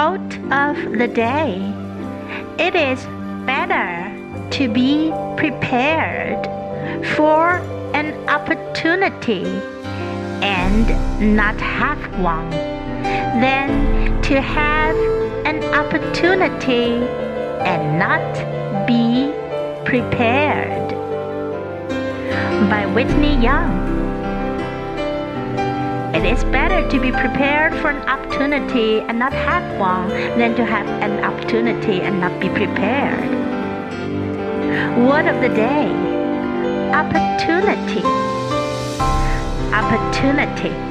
Quote of the day It is better to be prepared for an opportunity and not have one than to have an opportunity and not be prepared. By Whitney Young. It is better to be prepared for an opportunity and not have one than to have an opportunity and not be prepared. Word of the day opportunity. Opportunity.